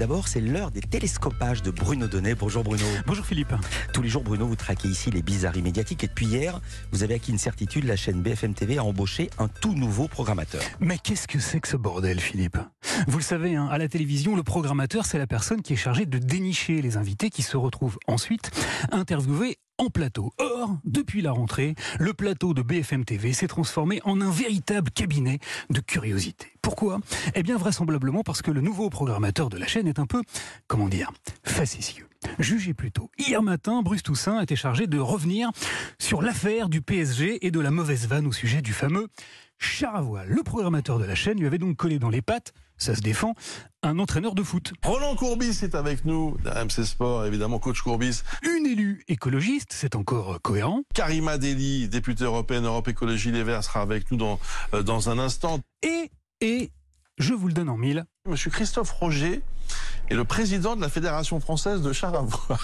d'abord, c'est l'heure des télescopages de Bruno Donnet. Bonjour Bruno. Bonjour Philippe. Tous les jours, Bruno, vous traquez ici les bizarreries médiatiques. Et depuis hier, vous avez acquis une certitude, la chaîne BFM TV a embauché un tout nouveau programmateur. Mais qu'est-ce que c'est que ce bordel, Philippe? Vous le savez, hein, à la télévision, le programmateur, c'est la personne qui est chargée de dénicher les invités qui se retrouvent ensuite interviewés en plateau. Or, depuis la rentrée, le plateau de BFM TV s'est transformé en un véritable cabinet de curiosité. Pourquoi? Eh bien, vraisemblablement parce que le nouveau programmateur de la chaîne est un peu, comment dire, facétieux. Jugez plutôt. Hier matin, Bruce Toussaint était chargé de revenir sur l'affaire du PSG et de la mauvaise vanne au sujet du fameux char à. Le programmateur de la chaîne lui avait donc collé dans les pattes, ça se défend, un entraîneur de foot. Roland Courbis est avec nous, d'RMC Sport, évidemment, coach Courbis. Une élue écologiste, c'est encore cohérent. Karima Deli, députée européenne Europe Écologie Les Verts, sera avec nous dans, euh, dans un instant. Et, et, je vous le donne en mille. Monsieur Christophe Roger est le président de la Fédération française de char à voile.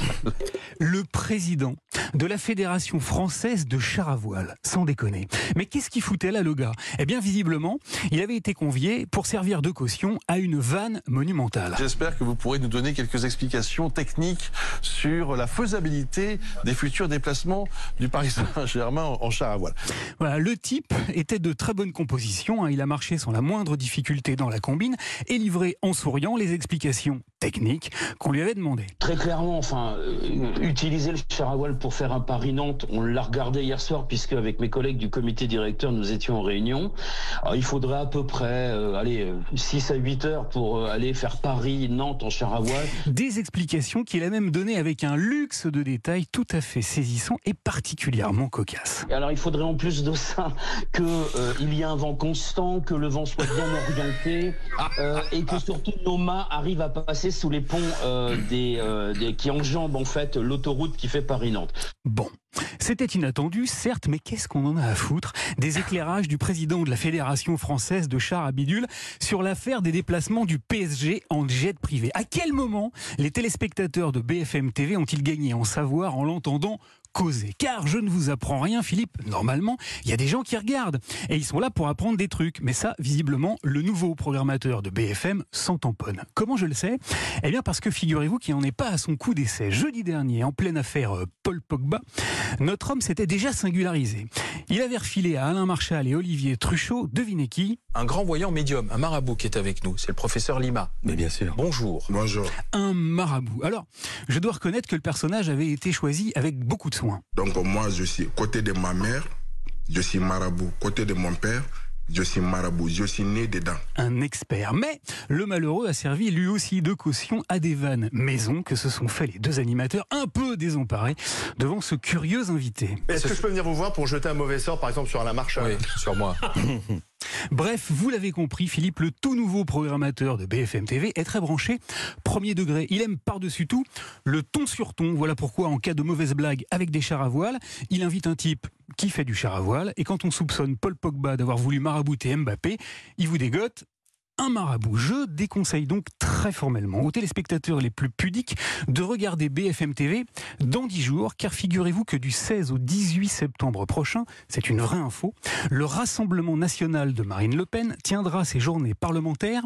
Le président de la Fédération française de char à voile, sans déconner. Mais qu'est-ce qu'il foutait là, le gars? Eh bien, visiblement, il avait été convié pour servir de caution à une vanne monumentale. J'espère que vous pourrez nous donner quelques explications techniques sur la faisabilité des futurs déplacements du Paris Saint-Germain en char à voile. Voilà, le type était de très bonne composition. hein. Il a marché sans la moindre difficulté dans la combine et livré en souriant les explications techniques qu'on lui avait demandées. Très clairement, enfin, euh, utiliser le char à voile pour faire un Paris-Nantes, on l'a regardé hier soir puisque avec mes collègues du comité directeur, nous étions en réunion. Alors, il faudrait à peu près, euh, allez, euh, 6 à 8 heures pour euh, aller faire Paris-Nantes en char à voile. Des explications qu'il a même données avec un luxe de détails tout à fait saisissant et particulièrement cocasse. Alors, il faudrait en plus de ça que euh, il y ait un vent constant, que le vent soit bien orienté euh, et que surtout nos mâts arrivent à passer sous les ponts euh, euh, qui enjambent en fait l'autoroute qui fait Paris-Nantes. Bon, c'était inattendu, certes, mais qu'est-ce qu'on en a à foutre? Des éclairages du président de la Fédération française de chars à bidule sur l'affaire des déplacements du PSG en jet privé. À quel moment les téléspectateurs de BFM TV ont-ils gagné? En savoir en l'entendant causer Car je ne vous apprends rien, Philippe, normalement, il y a des gens qui regardent et ils sont là pour apprendre des trucs. Mais ça, visiblement, le nouveau programmateur de BFM s'en tamponne. Comment je le sais? Eh bien parce que figurez-vous qu'il n'en est pas à son coup d'essai. Jeudi dernier, en pleine affaire euh, Paul Pogba, notre homme s'était déjà singularisé. Il avait refilé à Alain Marchal et Olivier Truchot, devinez qui? Un grand voyant médium, un marabout qui est avec nous. C'est le professeur Lima. Mais bien sûr. Bonjour. Bonjour. Un marabout. Alors, je dois reconnaître que le personnage avait été choisi avec beaucoup de soin. Donc moi, je suis côté de ma mère, je suis marabout. Côté de mon père, je suis marabout. Je suis né dedans. Un expert. Mais le malheureux a servi lui aussi de caution à des vannes maison que se sont fait les deux animateurs un peu désemparés devant ce curieux invité. Est-ce que je peux venir vous voir pour jeter un mauvais sort, par exemple, sur Alain Marchal Oui, sur moi. Bref, vous l'avez compris, Philippe, le tout nouveau programmateur de BFM TV est très branché, premier degré. Il aime par-dessus tout le ton sur ton. Voilà pourquoi, en cas de mauvaise blague avec des chars à voile, il invite un type qui fait du char à voile. Et quand on soupçonne Paul Pogba d'avoir voulu marabouter Mbappé, il vous dégote un marabout. Je déconseille donc très formellement aux téléspectateurs les plus pudiques de regarder BFM TV dans 10 jours, car figurez-vous que du 16 au 18 septembre prochain, c'est une vraie info, le Rassemblement national de Marine Le Pen tiendra ses journées parlementaires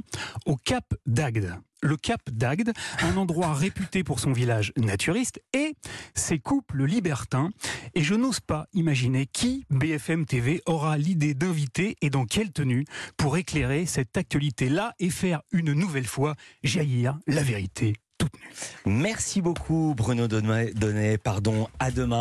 au Cap d'Agde. Le Cap d'Agde, un endroit réputé pour son village naturiste et ses couples libertins. Et je n'ose pas imaginer qui BFM TV aura l'idée d'inviter et dans quelle tenue pour éclairer cette actualité-là et faire une nouvelle fois jaillir la vérité toute nue. Merci beaucoup Bruno Donnet. Pardon. À demain.